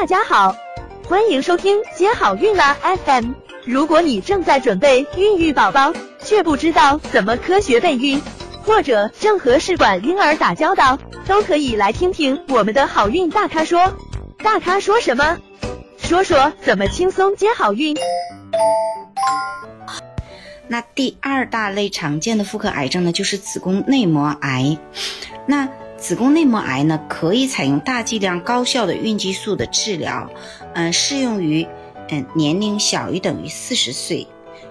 大家好，欢迎收听接好运啦 FM。如果你正在准备孕育宝宝，却不知道怎么科学备孕，或者正和试管婴儿打交道，都可以来听听我们的好运大咖说。大咖说什么？说说怎么轻松接好运。那第二大类常见的妇科癌症呢，就是子宫内膜癌。那子宫内膜癌呢，可以采用大剂量高效的孕激素的治疗，嗯，适用于嗯年龄小于等于四十岁，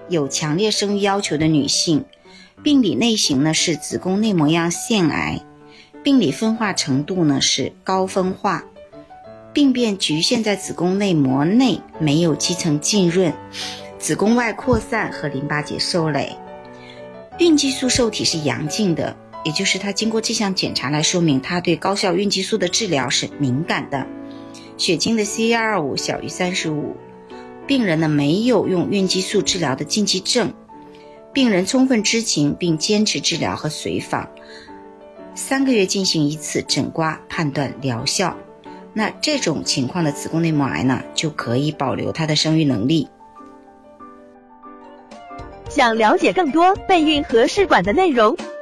有强烈生育要求的女性。病理类型呢是子宫内膜样腺癌，病理分化程度呢是高分化，病变局限在子宫内膜内，没有基层浸润。子宫外扩散和淋巴结受累，孕激素受体是阳性的，也就是它经过这项检查来说明它对高效孕激素的治疗是敏感的。血清的 CA2-5 小于三十五，病人呢没有用孕激素治疗的禁忌症，病人充分知情并坚持治疗和随访，三个月进行一次诊刮判断疗效。那这种情况的子宫内膜癌呢就可以保留它的生育能力。想了解更多备孕和试管的内容，